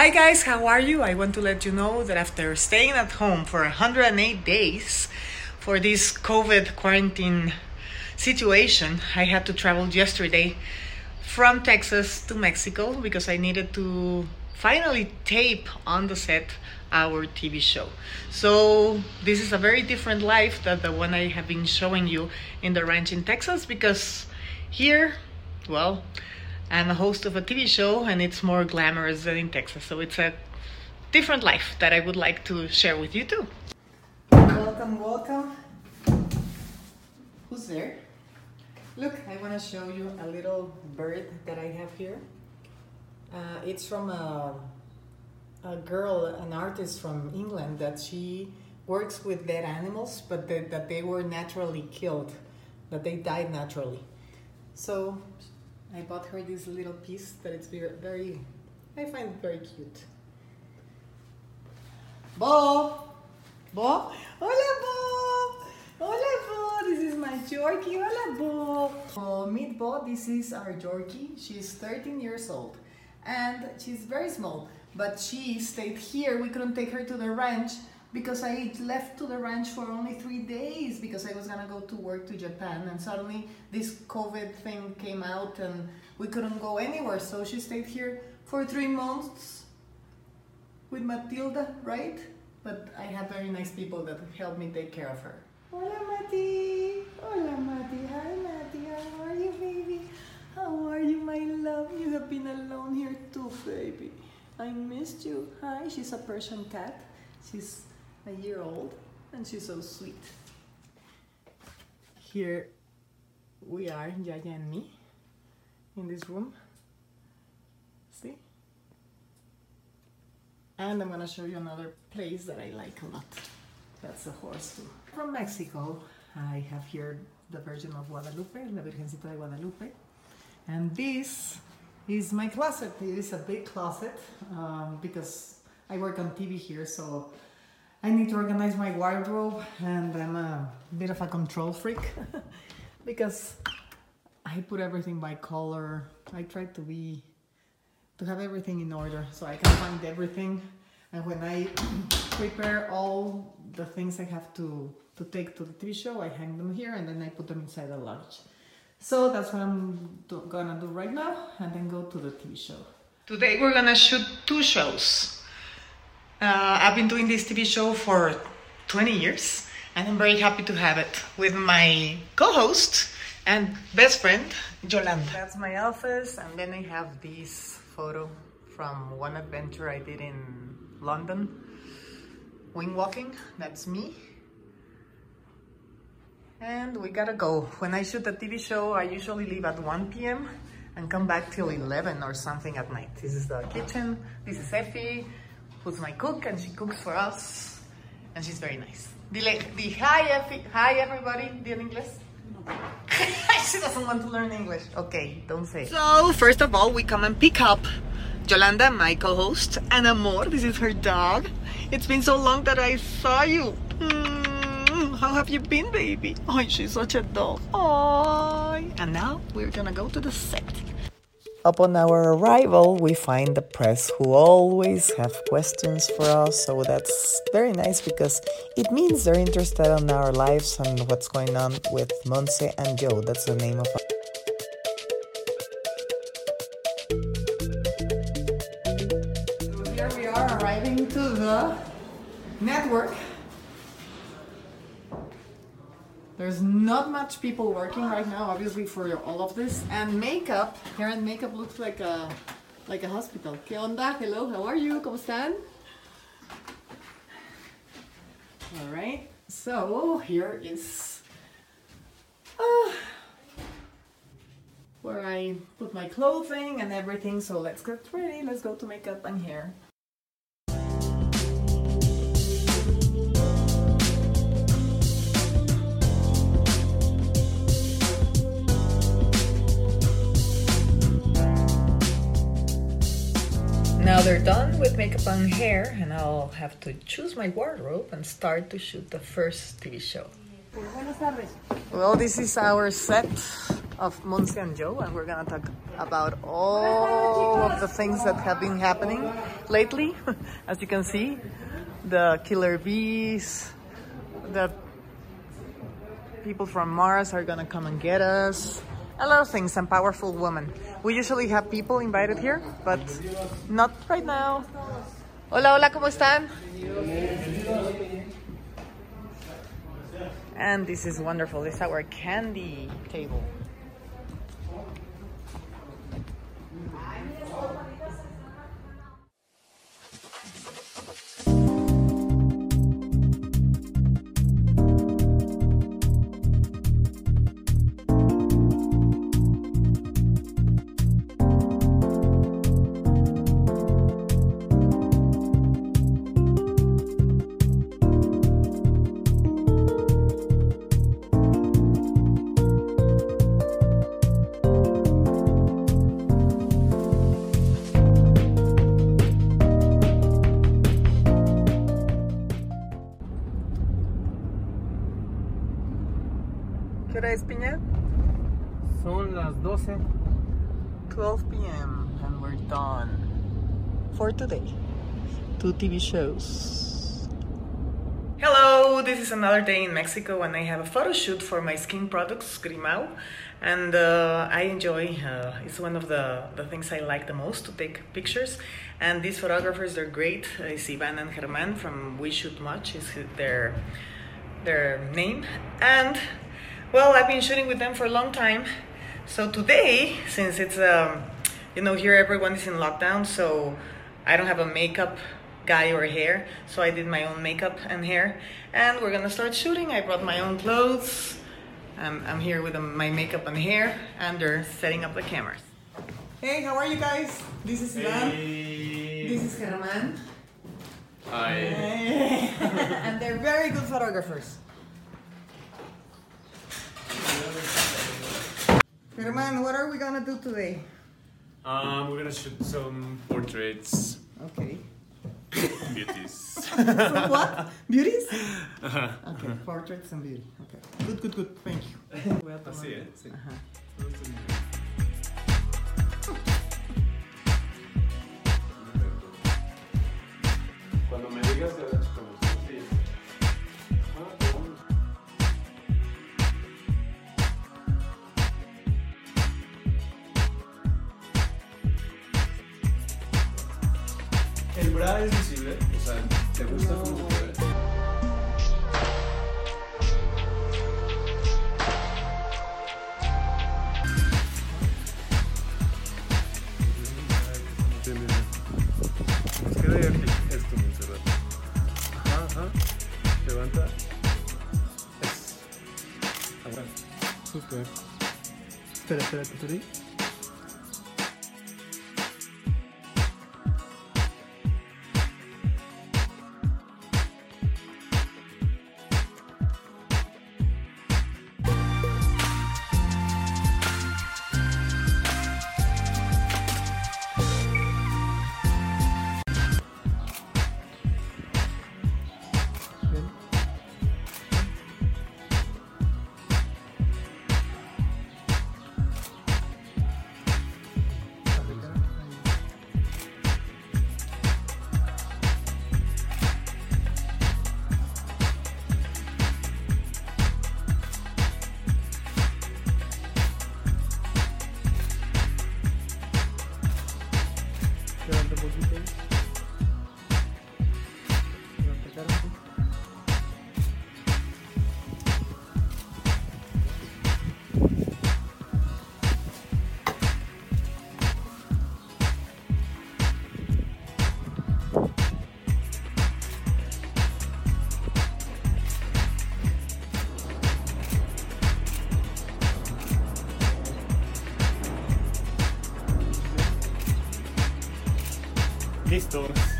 Hi guys, how are you? I want to let you know that after staying at home for 108 days for this COVID quarantine situation, I had to travel yesterday from Texas to Mexico because I needed to finally tape on the set our TV show. So, this is a very different life than the one I have been showing you in the ranch in Texas because here, well, I'm a host of a TV show and it's more glamorous than in Texas. So it's a different life that I would like to share with you too. Welcome, welcome. Who's there? Look, I want to show you a little bird that I have here. Uh, it's from a, a girl, an artist from England, that she works with dead animals, but that they were naturally killed, that they died naturally. So I bought her this little piece that it's very, very I find very cute. Bo! Bo! Hola, Bo! Hola, Bo! This is my Yorkie. Hola, Bo! Oh, meet Bo. This is our Yorkie. She's 13 years old and she's very small, but she stayed here. We couldn't take her to the ranch because I left to the ranch for only three days because I was gonna go to work to Japan and suddenly this COVID thing came out and we couldn't go anywhere. So she stayed here for three months with Matilda, right? But I have very nice people that helped me take care of her. Hola Mati! Hola Mati! Hi Mati! How are you baby? How are you my love? You have been alone here too baby. I missed you. Hi, she's a Persian cat. She's a year old and she's so sweet. Here we are, Yaya and me, in this room. See? And I'm gonna show you another place that I like a lot. That's a horse too. From Mexico, I have here the Virgin of Guadalupe, La Virgencita de Guadalupe. And this is my closet. It is a big closet um, because I work on TV here, so I need to organize my wardrobe and I'm a bit of a control freak because I put everything by color. I try to be to have everything in order so I can find everything and when I prepare all the things I have to to take to the TV show, I hang them here and then I put them inside a luggage. So that's what I'm do gonna do right now and then go to the TV show. Today we're gonna shoot two shows. Uh, I've been doing this TV show for 20 years, and I'm very happy to have it with my co host and best friend, Yolanda. That's my office, and then I have this photo from one adventure I did in London. Wing walking, that's me. And we gotta go. When I shoot a TV show, I usually leave at 1 p.m. and come back till 11 or something at night. This is the kitchen, this is Effie, who's my cook and she cooks for us and she's very nice. Dile, di hi, hi everybody. Do English? No. she doesn't want to learn English. Okay, don't say. So first of all, we come and pick up Yolanda, my co-host, and Amor. This is her dog. It's been so long that I saw you. Mm, how have you been, baby? Oh, she's such a dog. Oh, and now we're gonna go to the set. Upon our arrival, we find the press who always have questions for us, so that's very nice because it means they're interested in our lives and what's going on with Monse and Joe. That's the name of so here we are arriving to the network There's not much people working right now, obviously for all of this. And makeup, hair and makeup looks like a like a hospital. ¿Qué onda? Hello, how are you? ¿Cómo están? All right, so here is uh, where I put my clothing and everything. So let's get ready. Let's go to makeup and hair. They're done with makeup and hair, and I'll have to choose my wardrobe and start to shoot the first TV show. Well, this is our set of Monse and Joe, and we're gonna talk about all of the things that have been happening lately. As you can see, the killer bees, the people from Mars are gonna come and get us. A lot of things, and powerful women. We usually have people invited here, but not right now. Hola, hola, ¿cómo están? And this is wonderful. This is our candy table. Las 12. 12 p.m. and we're done for today. Two TV shows. Hello, this is another day in Mexico and I have a photo shoot for my skin products, Grimau. And uh, I enjoy, uh, it's one of the, the things I like the most to take pictures. And these photographers, they're great. It's Ivan and Germán from We Shoot Much, is their, their name. And well, I've been shooting with them for a long time. So today, since it's um, you know here everyone is in lockdown, so I don't have a makeup guy or hair, so I did my own makeup and hair, and we're gonna start shooting. I brought my own clothes. Um, I'm here with um, my makeup and hair, and they're setting up the cameras. Hey, how are you guys? This is Ivan. This is Germán. Hi. and they're very good photographers. Germán, what are we gonna do today? Um, we're gonna shoot some portraits, Okay. beauties. So what? Beauties? Ajá. Okay, portraits and beauty. Okay. Good, good, good. Thank you. Así. Sí. Ajá. El bra es visible, o sea, ¿te gusta cómo se ve? Nos queda aquí esto, Montserrat. Ajá, ajá. Levanta. Es. Aguanta. Súper. Espera, espera, espera. Levanta un poquito. Listo.